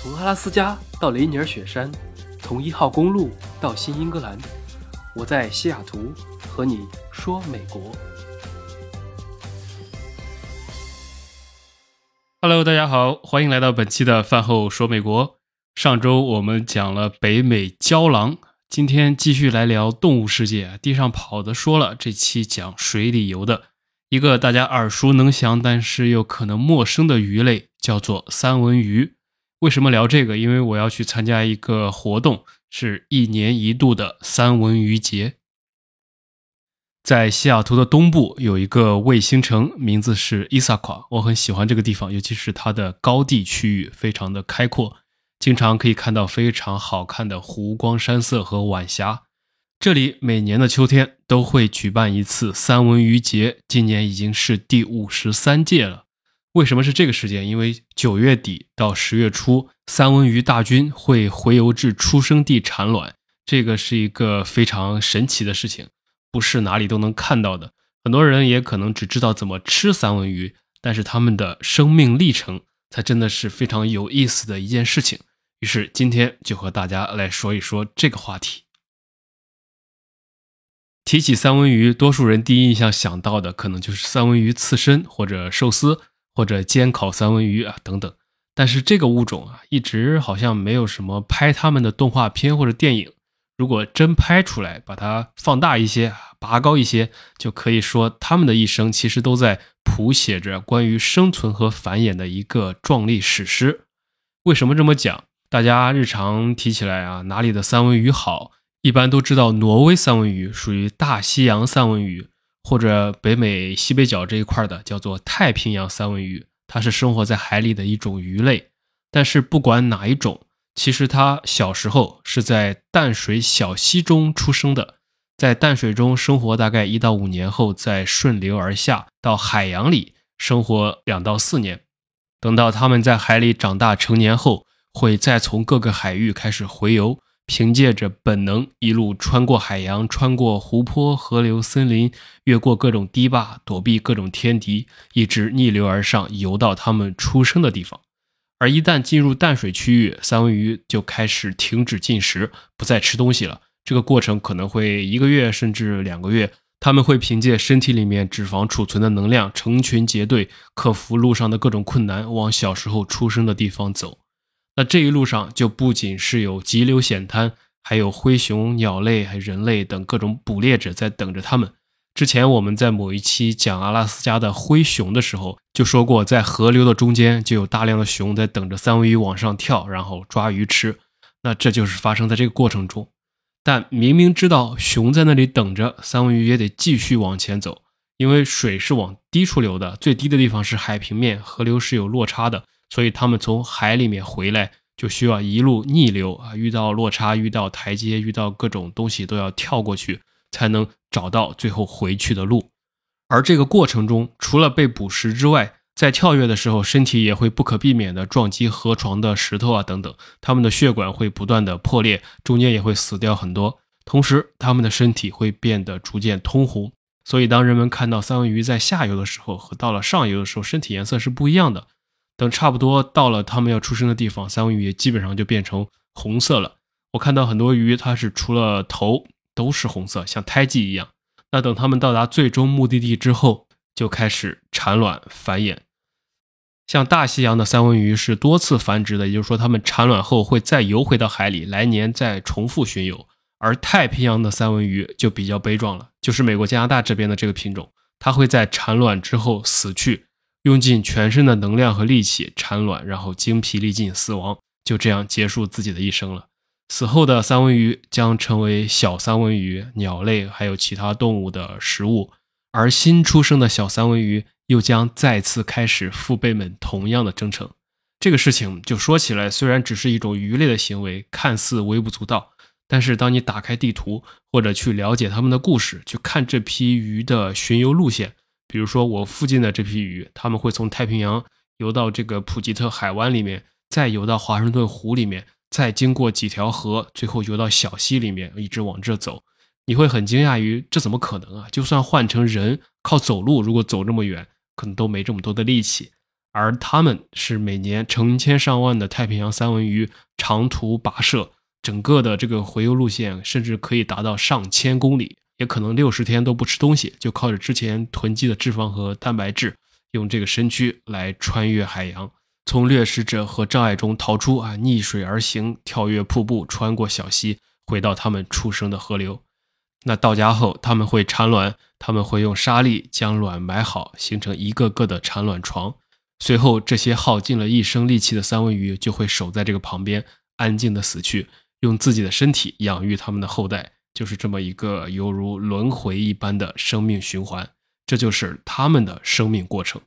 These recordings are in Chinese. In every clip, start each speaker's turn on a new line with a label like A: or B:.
A: 从阿拉斯加到雷尼尔雪山，从一号公路到新英格兰，我在西雅图和你说美国。
B: Hello，大家好，欢迎来到本期的饭后说美国。上周我们讲了北美郊狼，今天继续来聊动物世界。地上跑的说了，这期讲水里游的一个大家耳熟能详，但是又可能陌生的鱼类，叫做三文鱼。为什么聊这个？因为我要去参加一个活动，是一年一度的三文鱼节。在西雅图的东部有一个卫星城，名字是伊萨夸。我很喜欢这个地方，尤其是它的高地区域非常的开阔，经常可以看到非常好看的湖光山色和晚霞。这里每年的秋天都会举办一次三文鱼节，今年已经是第五十三届了。为什么是这个时间？因为九月底到十月初，三文鱼大军会回游至出生地产卵，这个是一个非常神奇的事情，不是哪里都能看到的。很多人也可能只知道怎么吃三文鱼，但是他们的生命历程才真的是非常有意思的一件事情。于是今天就和大家来说一说这个话题。提起三文鱼，多数人第一印象想到的可能就是三文鱼刺身或者寿司。或者煎烤三文鱼啊等等，但是这个物种啊，一直好像没有什么拍他们的动画片或者电影。如果真拍出来，把它放大一些，拔高一些，就可以说他们的一生其实都在谱写着关于生存和繁衍的一个壮丽史诗。为什么这么讲？大家日常提起来啊，哪里的三文鱼好，一般都知道挪威三文鱼属于大西洋三文鱼。或者北美西北角这一块的叫做太平洋三文鱼，它是生活在海里的一种鱼类。但是不管哪一种，其实它小时候是在淡水小溪中出生的，在淡水中生活大概一到五年后，再顺流而下到海洋里生活两到四年。等到它们在海里长大成年后，会再从各个海域开始回游。凭借着本能，一路穿过海洋，穿过湖泊、河流、森林，越过各种堤坝，躲避各种天敌，一直逆流而上，游到它们出生的地方。而一旦进入淡水区域，三文鱼就开始停止进食，不再吃东西了。这个过程可能会一个月甚至两个月。他们会凭借身体里面脂肪储存的能量，成群结队，克服路上的各种困难，往小时候出生的地方走。那这一路上就不仅是有急流险滩，还有灰熊、鸟类、还人类等各种捕猎者在等着他们。之前我们在某一期讲阿拉斯加的灰熊的时候，就说过，在河流的中间就有大量的熊在等着三文鱼往上跳，然后抓鱼吃。那这就是发生在这个过程中。但明明知道熊在那里等着，三文鱼也得继续往前走，因为水是往低处流的，最低的地方是海平面，河流是有落差的。所以他们从海里面回来，就需要一路逆流啊，遇到落差，遇到台阶，遇到各种东西都要跳过去，才能找到最后回去的路。而这个过程中，除了被捕食之外，在跳跃的时候，身体也会不可避免的撞击河床的石头啊等等，他们的血管会不断的破裂，中间也会死掉很多。同时，他们的身体会变得逐渐通红。所以，当人们看到三文鱼在下游的时候和到了上游的时候，身体颜色是不一样的。等差不多到了它们要出生的地方，三文鱼也基本上就变成红色了。我看到很多鱼，它是除了头都是红色，像胎记一样。那等它们到达最终目的地之后，就开始产卵繁衍。像大西洋的三文鱼是多次繁殖的，也就是说，它们产卵后会再游回到海里，来年再重复巡游。而太平洋的三文鱼就比较悲壮了，就是美国加拿大这边的这个品种，它会在产卵之后死去。用尽全身的能量和力气产卵，然后精疲力尽死亡，就这样结束自己的一生了。死后的三文鱼将成为小三文鱼、鸟类还有其他动物的食物，而新出生的小三文鱼又将再次开始父辈们同样的征程。这个事情就说起来，虽然只是一种鱼类的行为，看似微不足道，但是当你打开地图或者去了解他们的故事，去看这批鱼的巡游路线。比如说，我附近的这批鱼，他们会从太平洋游到这个普吉特海湾里面，再游到华盛顿湖里面，再经过几条河，最后游到小溪里面，一直往这走。你会很惊讶于这怎么可能啊？就算换成人靠走路，如果走这么远，可能都没这么多的力气。而他们是每年成千上万的太平洋三文鱼长途跋涉，整个的这个回游路线甚至可以达到上千公里，也可能六十天都不吃东西，就靠着之前囤积的脂肪和蛋白质，用这个身躯来穿越海洋，从掠食者和障碍中逃出啊，逆水而行，跳跃瀑布，穿过小溪，回到他们出生的河流。那到家后，他们会产卵，他们会用沙粒将卵埋好，形成一个个的产卵床。随后，这些耗尽了一生力气的三文鱼就会守在这个旁边，安静的死去，用自己的身体养育他们的后代。就是这么一个犹如轮回一般的生命循环，这就是他们的生命过程。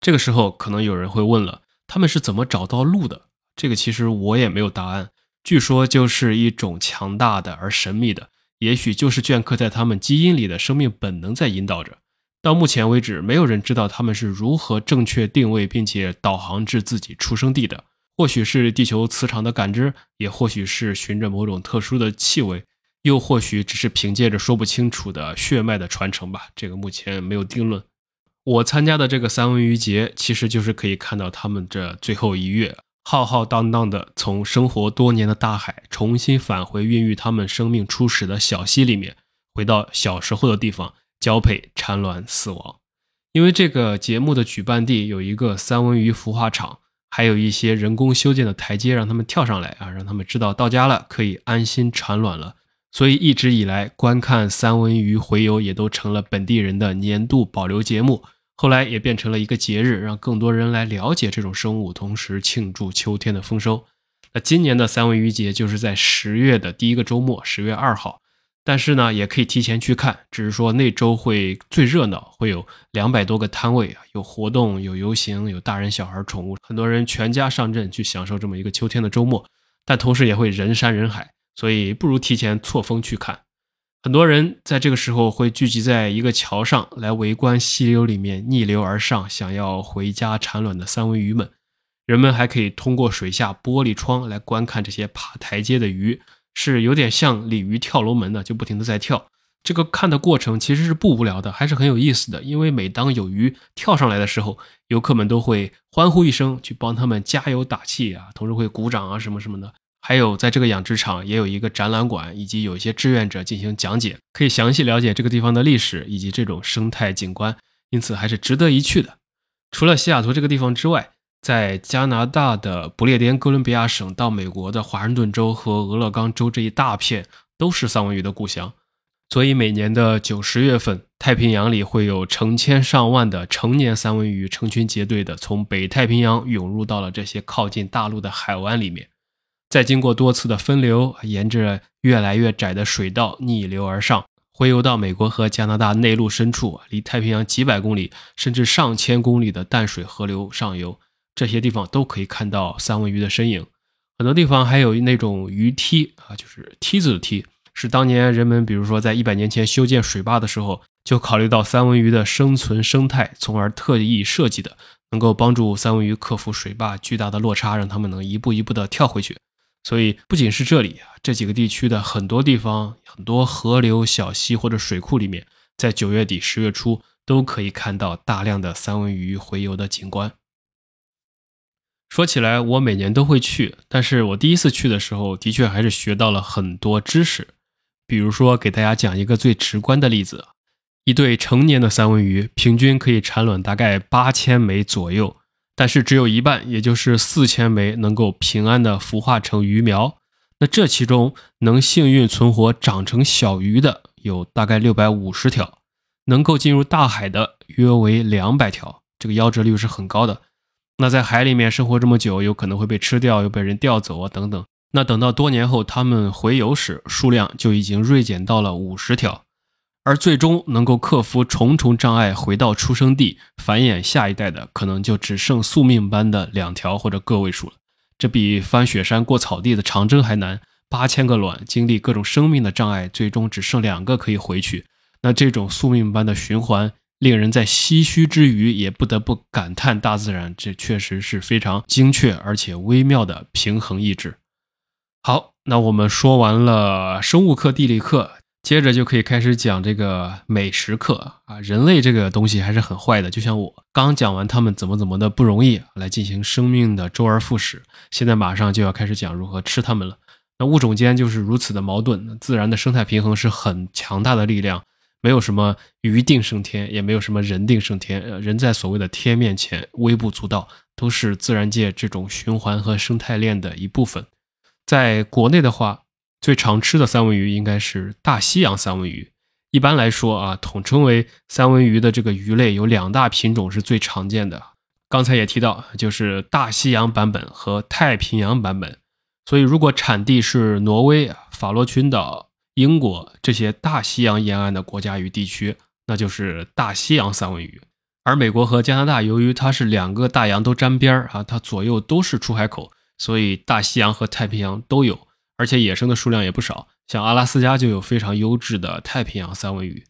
B: 这个时候，可能有人会问了：他们是怎么找到路的？这个其实我也没有答案。据说，就是一种强大的而神秘的。也许就是镌刻在他们基因里的生命本能在引导着。到目前为止，没有人知道他们是如何正确定位并且导航至自己出生地的。或许是地球磁场的感知，也或许是循着某种特殊的气味，又或许只是凭借着说不清楚的血脉的传承吧。这个目前没有定论。我参加的这个三文鱼节，其实就是可以看到他们这最后一跃。浩浩荡荡的从生活多年的大海重新返回孕育他们生命初始的小溪里面，回到小时候的地方交配、产卵、死亡。因为这个节目的举办地有一个三文鱼孵化场，还有一些人工修建的台阶，让他们跳上来啊，让他们知道到家了，可以安心产卵了。所以一直以来，观看三文鱼洄游也都成了本地人的年度保留节目。后来也变成了一个节日，让更多人来了解这种生物，同时庆祝秋天的丰收。那今年的三文鱼节就是在十月的第一个周末，十月二号。但是呢，也可以提前去看，只是说那周会最热闹，会有两百多个摊位啊，有活动，有游行，有大人小孩、宠物，很多人全家上阵去享受这么一个秋天的周末。但同时也会人山人海，所以不如提前错峰去看。很多人在这个时候会聚集在一个桥上来围观溪流里面逆流而上、想要回家产卵的三文鱼们。人们还可以通过水下玻璃窗来观看这些爬台阶的鱼，是有点像鲤鱼跳龙门的，就不停的在跳。这个看的过程其实是不无聊的，还是很有意思的。因为每当有鱼跳上来的时候，游客们都会欢呼一声，去帮他们加油打气啊，同时会鼓掌啊，什么什么的。还有，在这个养殖场也有一个展览馆，以及有一些志愿者进行讲解，可以详细了解这个地方的历史以及这种生态景观，因此还是值得一去的。除了西雅图这个地方之外，在加拿大的不列颠哥伦比亚省到美国的华盛顿州和俄勒冈州这一大片都是三文鱼的故乡，所以每年的九十月份，太平洋里会有成千上万的成年三文鱼成群结队的从北太平洋涌入到了这些靠近大陆的海湾里面。再经过多次的分流，沿着越来越窄的水道逆流而上，洄游到美国和加拿大内陆深处，离太平洋几百公里甚至上千公里的淡水河流上游，这些地方都可以看到三文鱼的身影。很多地方还有那种鱼梯啊，就是梯子的梯，是当年人们比如说在一百年前修建水坝的时候，就考虑到三文鱼的生存生态，从而特意设计的，能够帮助三文鱼克服水坝巨大的落差，让它们能一步一步的跳回去。所以，不仅是这里啊，这几个地区的很多地方、很多河流、小溪或者水库里面，在九月底、十月初都可以看到大量的三文鱼洄游的景观。说起来，我每年都会去，但是我第一次去的时候，的确还是学到了很多知识。比如说，给大家讲一个最直观的例子：一对成年的三文鱼平均可以产卵大概八千枚左右。但是只有一半，也就是四千枚能够平安的孵化成鱼苗。那这其中能幸运存活长成小鱼的有大概六百五十条，能够进入大海的约为两百条，这个夭折率是很高的。那在海里面生活这么久，有可能会被吃掉，又被人钓走啊等等。那等到多年后它们回游时，数量就已经锐减到了五十条。而最终能够克服重重障碍回到出生地繁衍下一代的，可能就只剩宿命般的两条或者个位数了。这比翻雪山过草地的长征还难。八千个卵经历各种生命的障碍，最终只剩两个可以回去。那这种宿命般的循环，令人在唏嘘之余，也不得不感叹大自然这确实是非常精确而且微妙的平衡意志。好，那我们说完了生物课、地理课。接着就可以开始讲这个美食课啊，人类这个东西还是很坏的。就像我刚讲完他们怎么怎么的不容易来进行生命的周而复始，现在马上就要开始讲如何吃它们了。那物种间就是如此的矛盾，自然的生态平衡是很强大的力量，没有什么鱼定胜天，也没有什么人定胜天。呃，人在所谓的天面前微不足道，都是自然界这种循环和生态链的一部分。在国内的话。最常吃的三文鱼应该是大西洋三文鱼。一般来说啊，统称为三文鱼的这个鱼类有两大品种是最常见的。刚才也提到，就是大西洋版本和太平洋版本。所以，如果产地是挪威、法罗群岛、英国这些大西洋沿岸的国家与地区，那就是大西洋三文鱼。而美国和加拿大，由于它是两个大洋都沾边儿啊，它左右都是出海口，所以大西洋和太平洋都有。而且野生的数量也不少，像阿拉斯加就有非常优质的太平洋三文鱼。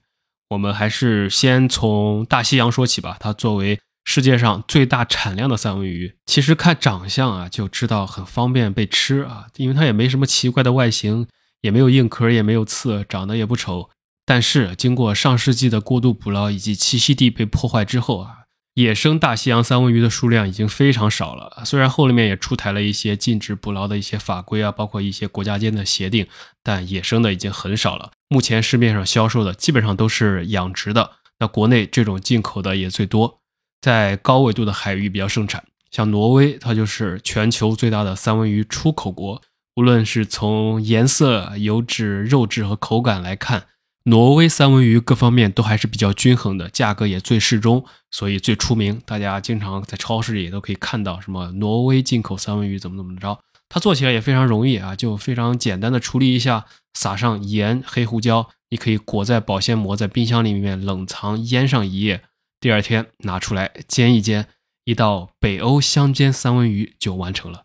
B: 我们还是先从大西洋说起吧。它作为世界上最大产量的三文鱼，其实看长相啊就知道很方便被吃啊，因为它也没什么奇怪的外形，也没有硬壳，也没有刺，长得也不丑。但是经过上世纪的过度捕捞以及栖息地被破坏之后啊。野生大西洋三文鱼的数量已经非常少了，虽然后面也出台了一些禁止捕捞的一些法规啊，包括一些国家间的协定，但野生的已经很少了。目前市面上销售的基本上都是养殖的，那国内这种进口的也最多，在高纬度的海域比较盛产，像挪威，它就是全球最大的三文鱼出口国，无论是从颜色、油脂、肉质和口感来看。挪威三文鱼各方面都还是比较均衡的，价格也最适中，所以最出名。大家经常在超市里也都可以看到什么挪威进口三文鱼怎么怎么着。它做起来也非常容易啊，就非常简单的处理一下，撒上盐、黑胡椒，你可以裹在保鲜膜，在冰箱里面冷藏腌上一夜，第二天拿出来煎一煎，一道北欧香煎三文鱼就完成了。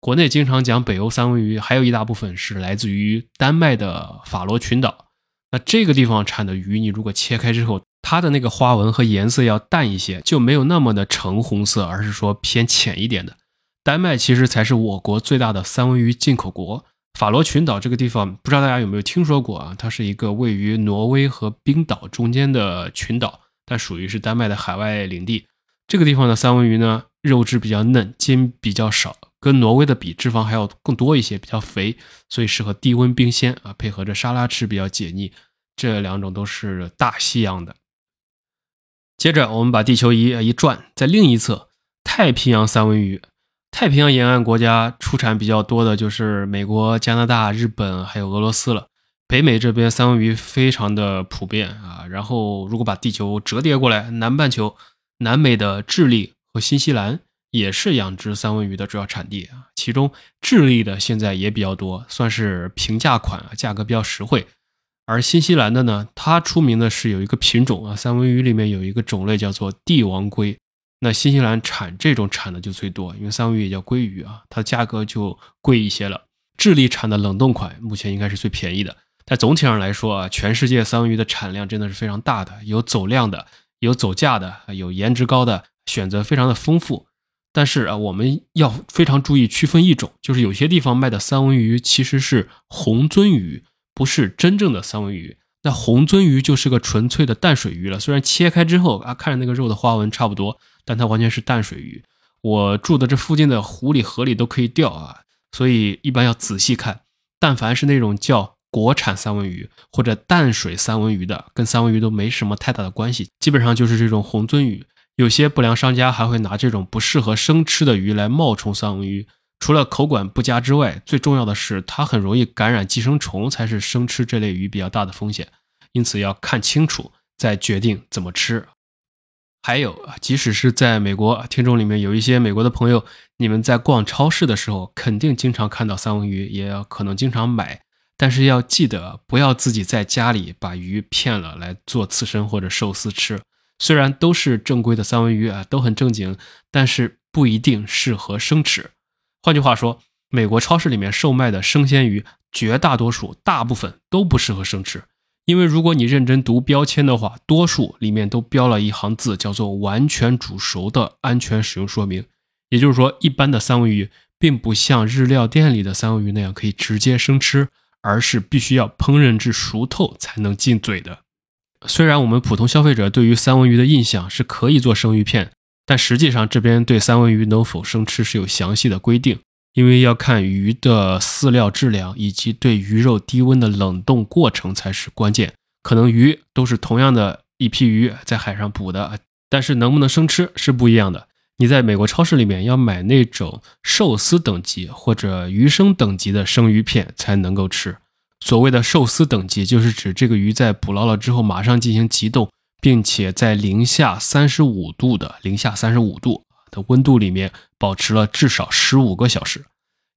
B: 国内经常讲北欧三文鱼，还有一大部分是来自于丹麦的法罗群岛。那这个地方产的鱼，你如果切开之后，它的那个花纹和颜色要淡一些，就没有那么的橙红色，而是说偏浅一点的。丹麦其实才是我国最大的三文鱼进口国。法罗群岛这个地方，不知道大家有没有听说过啊？它是一个位于挪威和冰岛中间的群岛，但属于是丹麦的海外领地。这个地方的三文鱼呢，肉质比较嫩，筋比较少。跟挪威的比，脂肪还要更多一些，比较肥，所以适合低温冰鲜啊，配合着沙拉吃比较解腻。这两种都是大西洋的。接着，我们把地球仪一转，在另一侧，太平洋三文鱼。太平洋沿岸国家出产比较多的就是美国、加拿大、日本还有俄罗斯了。北美这边三文鱼非常的普遍啊。然后，如果把地球折叠过来，南半球，南美的智利和新西兰。也是养殖三文鱼的主要产地啊，其中智利的现在也比较多，算是平价款啊，价格比较实惠。而新西兰的呢，它出名的是有一个品种啊，三文鱼里面有一个种类叫做帝王鲑，那新西兰产这种产的就最多，因为三文鱼也叫鲑鱼啊，它价格就贵一些了。智利产的冷冻款目前应该是最便宜的，但总体上来说啊，全世界三文鱼的产量真的是非常大的，有走量的，有走价的，有颜值高的，选择非常的丰富。但是啊，我们要非常注意区分一种，就是有些地方卖的三文鱼其实是红鳟鱼，不是真正的三文鱼。那红鳟鱼就是个纯粹的淡水鱼了，虽然切开之后啊，看着那个肉的花纹差不多，但它完全是淡水鱼。我住的这附近的湖里、河里都可以钓啊，所以一般要仔细看。但凡是那种叫国产三文鱼或者淡水三文鱼的，跟三文鱼都没什么太大的关系，基本上就是这种红鳟鱼。有些不良商家还会拿这种不适合生吃的鱼来冒充三文鱼，除了口感不佳之外，最重要的是它很容易感染寄生虫，才是生吃这类鱼比较大的风险。因此要看清楚再决定怎么吃。还有，即使是在美国，听众里面有一些美国的朋友，你们在逛超市的时候，肯定经常看到三文鱼，也可能经常买，但是要记得不要自己在家里把鱼骗了来做刺身或者寿司吃。虽然都是正规的三文鱼啊，都很正经，但是不一定适合生吃。换句话说，美国超市里面售卖的生鲜鱼，绝大多数、大部分都不适合生吃。因为如果你认真读标签的话，多数里面都标了一行字，叫做“完全煮熟的安全使用说明”。也就是说，一般的三文鱼并不像日料店里的三文鱼那样可以直接生吃，而是必须要烹饪至熟透才能进嘴的。虽然我们普通消费者对于三文鱼的印象是可以做生鱼片，但实际上这边对三文鱼能否生吃是有详细的规定，因为要看鱼的饲料质量以及对鱼肉低温的冷冻过程才是关键。可能鱼都是同样的一批鱼在海上捕的，但是能不能生吃是不一样的。你在美国超市里面要买那种寿司等级或者鱼生等级的生鱼片才能够吃。所谓的寿司等级，就是指这个鱼在捕捞了之后，马上进行急冻，并且在零下三十五度的零下三十五度的温度里面保持了至少十五个小时。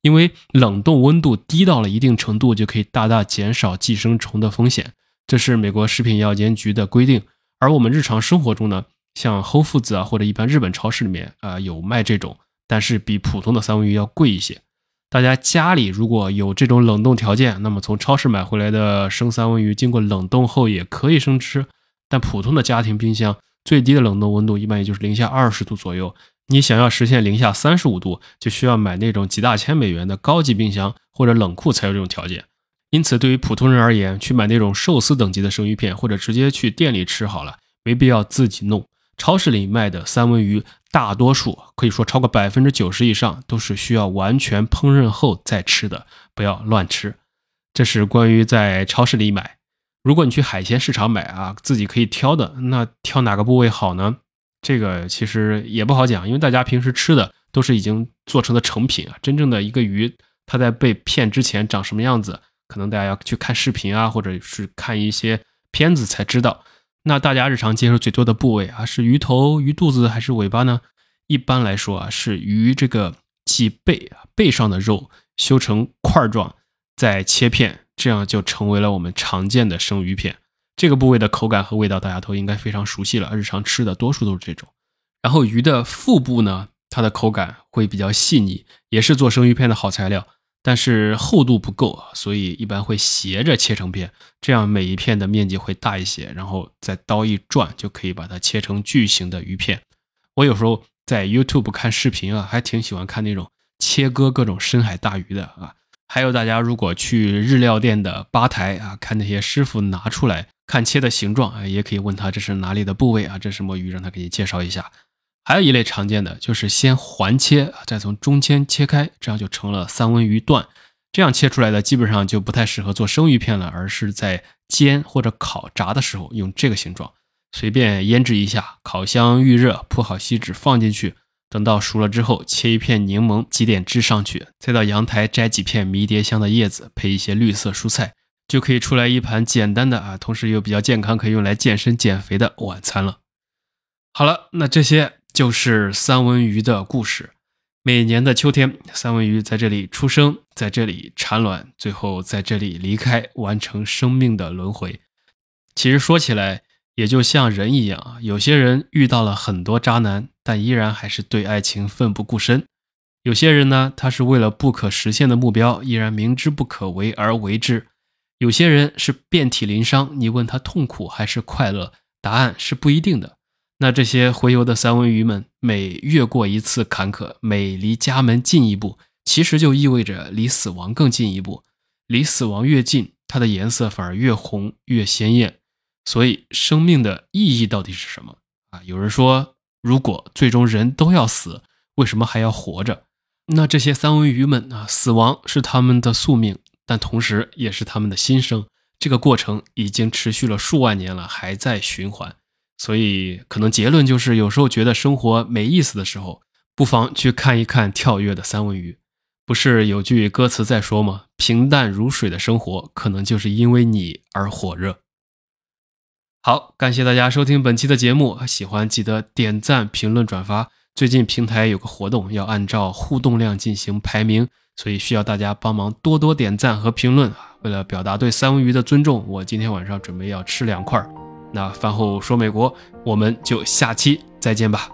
B: 因为冷冻温度低到了一定程度，就可以大大减少寄生虫的风险。这是美国食品药监局的规定。而我们日常生活中呢，像 Whole Foods 啊，或者一般日本超市里面啊，有卖这种，但是比普通的三文鱼要贵一些。大家家里如果有这种冷冻条件，那么从超市买回来的生三文鱼经过冷冻后也可以生吃。但普通的家庭冰箱最低的冷冻温度一般也就是零下二十度左右。你想要实现零下三十五度，就需要买那种几大千美元的高级冰箱或者冷库才有这种条件。因此，对于普通人而言，去买那种寿司等级的生鱼片，或者直接去店里吃好了，没必要自己弄。超市里卖的三文鱼，大多数可以说超过百分之九十以上都是需要完全烹饪后再吃的，不要乱吃。这是关于在超市里买。如果你去海鲜市场买啊，自己可以挑的，那挑哪个部位好呢？这个其实也不好讲，因为大家平时吃的都是已经做成的成品啊。真正的一个鱼，它在被骗之前长什么样子，可能大家要去看视频啊，或者是看一些片子才知道。那大家日常接触最多的部位啊，是鱼头、鱼肚子还是尾巴呢？一般来说啊，是鱼这个脊背啊背上的肉修成块状，再切片，这样就成为了我们常见的生鱼片。这个部位的口感和味道大家都应该非常熟悉了，日常吃的多数都是这种。然后鱼的腹部呢，它的口感会比较细腻，也是做生鱼片的好材料。但是厚度不够啊，所以一般会斜着切成片，这样每一片的面积会大一些，然后再刀一转就可以把它切成巨型的鱼片。我有时候在 YouTube 看视频啊，还挺喜欢看那种切割各种深海大鱼的啊。还有大家如果去日料店的吧台啊，看那些师傅拿出来看切的形状啊，也可以问他这是哪里的部位啊，这是什么鱼，让他给你介绍一下。还有一类常见的就是先环切，再从中间切开，这样就成了三文鱼段。这样切出来的基本上就不太适合做生鱼片了，而是在煎或者烤炸的时候用这个形状，随便腌制一下，烤箱预热，铺好锡纸放进去，等到熟了之后，切一片柠檬，挤点汁上去，再到阳台摘几片迷迭香的叶子，配一些绿色蔬菜，就可以出来一盘简单的啊，同时又比较健康，可以用来健身减肥的晚餐了。好了，那这些。就是三文鱼的故事。每年的秋天，三文鱼在这里出生，在这里产卵，最后在这里离开，完成生命的轮回。其实说起来，也就像人一样啊有些人遇到了很多渣男，但依然还是对爱情奋不顾身；有些人呢，他是为了不可实现的目标，依然明知不可为而为之；有些人是遍体鳞伤，你问他痛苦还是快乐，答案是不一定的。那这些洄游的三文鱼们，每越过一次坎坷，每离家门近一步，其实就意味着离死亡更近一步。离死亡越近，它的颜色反而越红越鲜艳。所以，生命的意义到底是什么啊？有人说，如果最终人都要死，为什么还要活着？那这些三文鱼们啊，死亡是他们的宿命，但同时也是他们的新生。这个过程已经持续了数万年了，还在循环。所以，可能结论就是，有时候觉得生活没意思的时候，不妨去看一看跳跃的三文鱼。不是有句歌词在说吗？平淡如水的生活，可能就是因为你而火热。好，感谢大家收听本期的节目，喜欢记得点赞、评论、转发。最近平台有个活动，要按照互动量进行排名，所以需要大家帮忙多多点赞和评论。为了表达对三文鱼的尊重，我今天晚上准备要吃两块。那饭后说美国，我们就下期再见吧。